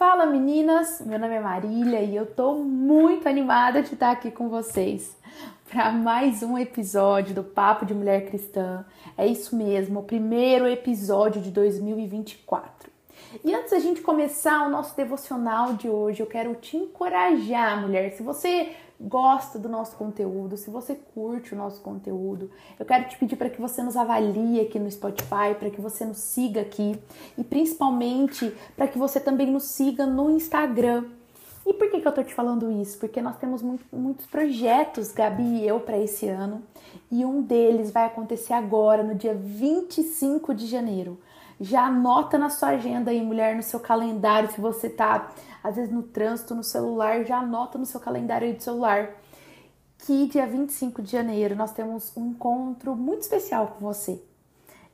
Fala meninas, meu nome é Marília e eu tô muito animada de estar aqui com vocês para mais um episódio do Papo de Mulher Cristã. É isso mesmo, o primeiro episódio de 2024. E antes da gente começar o nosso devocional de hoje, eu quero te encorajar, mulher. Se você gosta do nosso conteúdo, se você curte o nosso conteúdo, eu quero te pedir para que você nos avalie aqui no Spotify, para que você nos siga aqui e principalmente para que você também nos siga no Instagram. E por que, que eu tô te falando isso? Porque nós temos muito, muitos projetos, Gabi e eu, para esse ano, e um deles vai acontecer agora, no dia 25 de janeiro. Já anota na sua agenda aí, mulher, no seu calendário, se você tá às vezes no trânsito, no celular, já anota no seu calendário aí do celular que dia 25 de janeiro nós temos um encontro muito especial com você.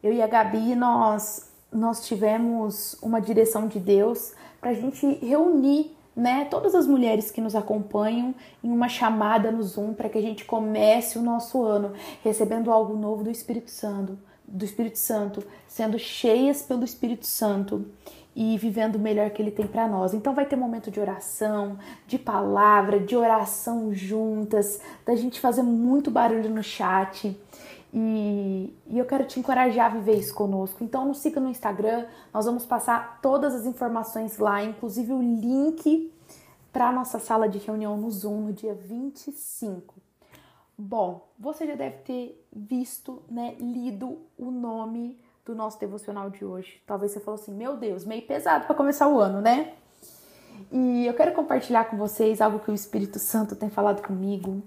Eu e a Gabi, nós, nós tivemos uma direção de Deus para a gente reunir né, todas as mulheres que nos acompanham em uma chamada no Zoom para que a gente comece o nosso ano recebendo algo novo do Espírito Santo, do Espírito Santo, sendo cheias pelo Espírito Santo e vivendo o melhor que ele tem para nós. Então vai ter momento de oração, de palavra, de oração juntas, da gente fazer muito barulho no chat. E, e, eu quero te encorajar a viver isso conosco. Então nos siga no Instagram, nós vamos passar todas as informações lá, inclusive o link para nossa sala de reunião no Zoom no dia 25. Bom, você já deve ter visto, né, lido o nome do nosso devocional de hoje. Talvez você falou assim: "Meu Deus, meio pesado para começar o ano, né?" E eu quero compartilhar com vocês algo que o Espírito Santo tem falado comigo,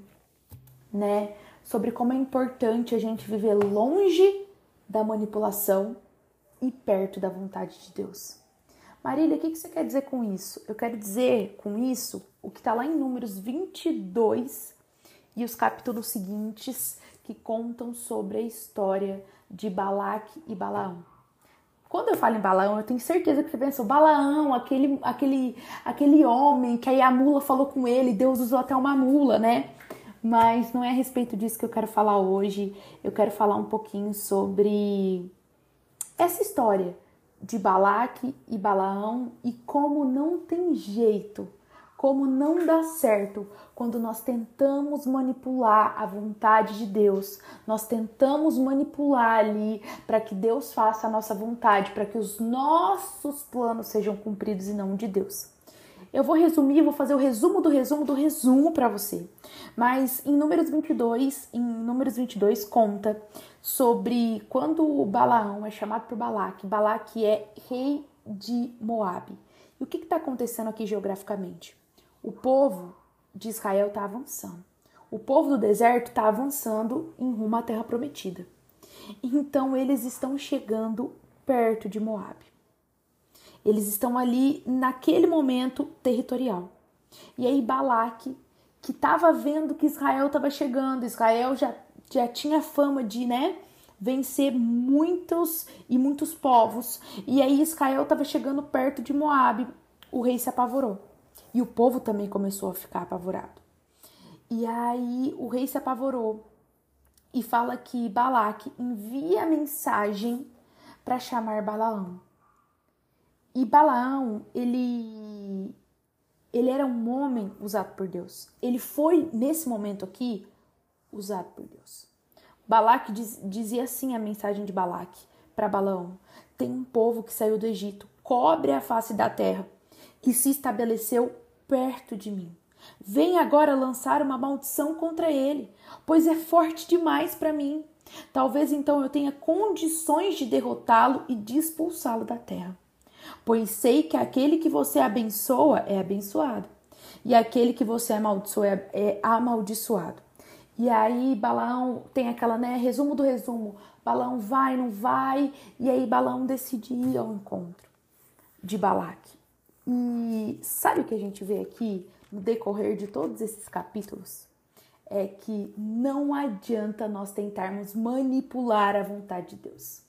né, sobre como é importante a gente viver longe da manipulação e perto da vontade de Deus. Marília, o que você quer dizer com isso? Eu quero dizer com isso o que está lá em Números 22 e os capítulos seguintes que contam sobre a história de Balaque e Balaão. Quando eu falo em Balaão, eu tenho certeza que você pensou, Balaão, aquele, aquele, aquele homem que aí a mula falou com ele, Deus usou até uma mula, né? Mas não é a respeito disso que eu quero falar hoje. Eu quero falar um pouquinho sobre essa história de Balaque e Balaão e como não tem jeito como não dá certo quando nós tentamos manipular a vontade de Deus, nós tentamos manipular ali para que Deus faça a nossa vontade, para que os nossos planos sejam cumpridos e não de Deus. Eu vou resumir, vou fazer o resumo do resumo do resumo para você. Mas em Números 22, em Números 22 conta sobre quando o Balaão é chamado por Balaque. Balaque é rei de Moabe. E o que está acontecendo aqui geograficamente? O povo de Israel está avançando. O povo do deserto está avançando em rumo à terra prometida. Então eles estão chegando perto de Moabe. Eles estão ali naquele momento territorial. E aí Balaque, que estava vendo que Israel estava chegando, Israel já, já tinha fama de, né, vencer muitos e muitos povos. E aí Israel estava chegando perto de Moabe. O rei se apavorou. E o povo também começou a ficar apavorado. E aí o rei se apavorou e fala que Balaque envia mensagem para chamar Balaão. E Balaão, ele ele era um homem usado por Deus. Ele foi nesse momento aqui usado por Deus. Balaque diz, dizia assim a mensagem de Balaque para Balaão: Tem um povo que saiu do Egito, cobre a face da terra que se estabeleceu perto de mim. Vem agora lançar uma maldição contra ele, pois é forte demais para mim. Talvez então eu tenha condições de derrotá-lo e de expulsá-lo da terra. Pois sei que aquele que você abençoa é abençoado, e aquele que você amaldiçoa é, é amaldiçoado. E aí Balaão tem aquela, né, resumo do resumo. Balaão vai, não vai, e aí Balaão decide ir ao encontro de Balaque. E sabe o que a gente vê aqui no decorrer de todos esses capítulos é que não adianta nós tentarmos manipular a vontade de Deus.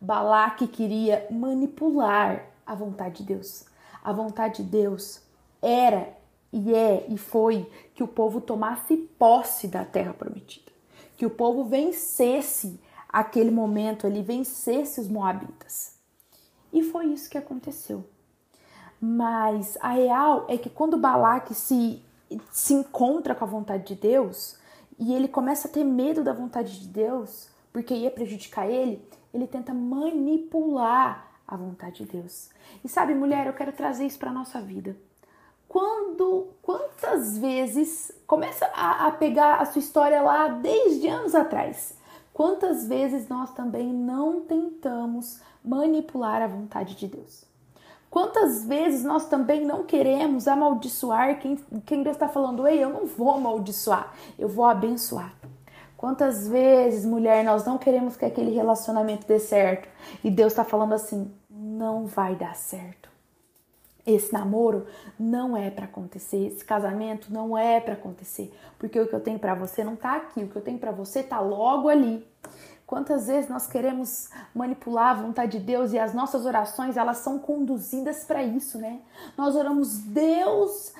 Balaque queria manipular a vontade de Deus. A vontade de Deus era e é e foi que o povo tomasse posse da terra prometida, que o povo vencesse aquele momento ali, vencesse os moabitas. E foi isso que aconteceu. Mas a real é que quando Balaque se, se encontra com a vontade de Deus e ele começa a ter medo da vontade de Deus, porque ia prejudicar ele, ele tenta manipular a vontade de Deus. E sabe, mulher, eu quero trazer isso para nossa vida. Quando, quantas vezes começa a, a pegar a sua história lá desde anos atrás? Quantas vezes nós também não tentamos manipular a vontade de Deus? Quantas vezes nós também não queremos amaldiçoar quem, quem Deus está falando, ei, eu não vou amaldiçoar, eu vou abençoar. Quantas vezes, mulher, nós não queremos que aquele relacionamento dê certo e Deus está falando assim: não vai dar certo. Esse namoro não é para acontecer, esse casamento não é para acontecer, porque o que eu tenho para você não tá aqui, o que eu tenho para você tá logo ali. Quantas vezes nós queremos manipular a vontade de Deus e as nossas orações, elas são conduzidas para isso, né? Nós oramos, Deus,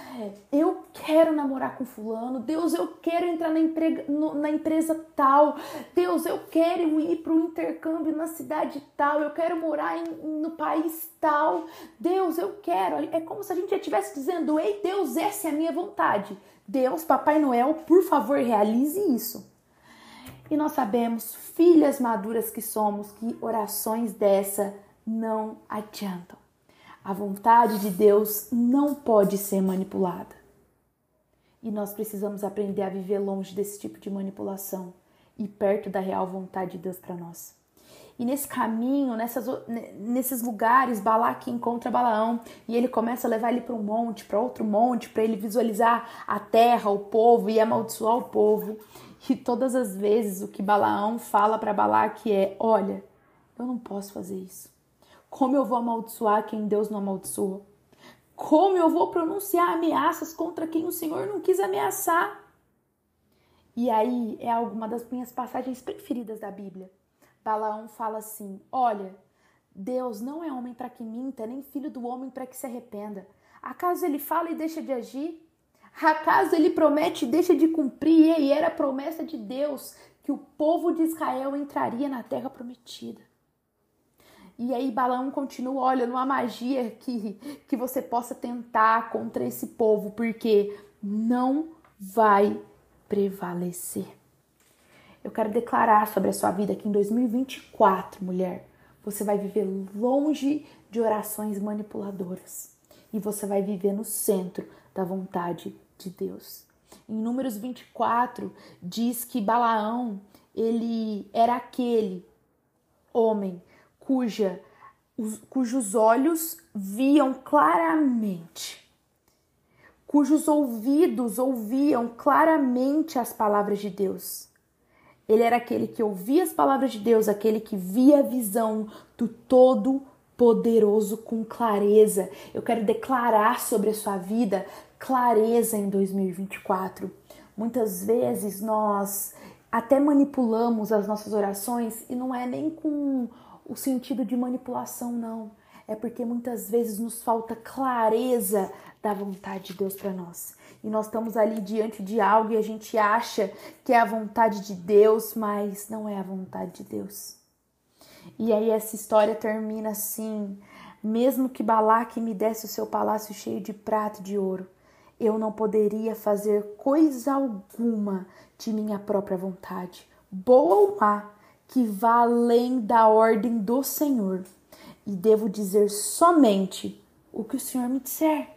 eu quero namorar com fulano, Deus, eu quero entrar na, emprega, no, na empresa tal, Deus, eu quero ir para o intercâmbio na cidade tal, eu quero morar em, no país tal, Deus, eu quero. É como se a gente já estivesse dizendo, ei Deus, essa é a minha vontade. Deus, Papai Noel, por favor, realize isso. E nós sabemos, filhas maduras que somos, que orações dessa não adiantam. A vontade de Deus não pode ser manipulada. E nós precisamos aprender a viver longe desse tipo de manipulação e perto da real vontade de Deus para nós. E nesse caminho, nessas, nesses lugares, Balaque encontra Balaão e ele começa a levar ele para um monte, para outro monte, para ele visualizar a terra, o povo e amaldiçoar o povo. E todas as vezes o que Balaão fala para Balaque é: Olha, eu não posso fazer isso. Como eu vou amaldiçoar quem Deus não amaldiçoou? Como eu vou pronunciar ameaças contra quem o Senhor não quis ameaçar? E aí é alguma das minhas passagens preferidas da Bíblia. Balaão fala assim: Olha, Deus não é homem para que minta, nem filho do homem para que se arrependa. Acaso ele fala e deixa de agir? Acaso ele promete e deixa de cumprir? E era a promessa de Deus que o povo de Israel entraria na terra prometida. E aí Balaão continua, olha, não há magia que, que você possa tentar contra esse povo, porque não vai prevalecer. Eu quero declarar sobre a sua vida que em 2024, mulher, você vai viver longe de orações manipuladoras e você vai viver no centro da vontade de Deus. Em Números 24 diz que Balaão, ele era aquele homem cuja os, cujos olhos viam claramente, cujos ouvidos ouviam claramente as palavras de Deus. Ele era aquele que ouvia as palavras de Deus, aquele que via a visão do todo poderoso com clareza. Eu quero declarar sobre a sua vida clareza em 2024. Muitas vezes nós até manipulamos as nossas orações e não é nem com o sentido de manipulação, não. É porque muitas vezes nos falta clareza da vontade de Deus para nós. E nós estamos ali diante de algo e a gente acha que é a vontade de Deus, mas não é a vontade de Deus. E aí essa história termina assim: mesmo que Balaque me desse o seu palácio cheio de prata e de ouro, eu não poderia fazer coisa alguma de minha própria vontade, boa ou má, que vá além da ordem do Senhor, e devo dizer somente o que o Senhor me disser.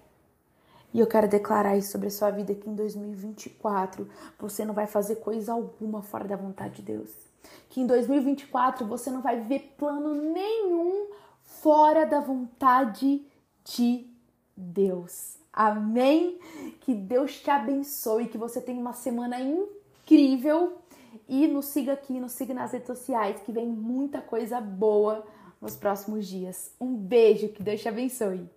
E eu quero declarar isso sobre a sua vida que em 2024 você não vai fazer coisa alguma fora da vontade de Deus. Que em 2024 você não vai ver plano nenhum fora da vontade de Deus. Amém? Que Deus te abençoe, que você tenha uma semana incrível e nos siga aqui, nos siga nas redes sociais, que vem muita coisa boa nos próximos dias. Um beijo, que Deus te abençoe.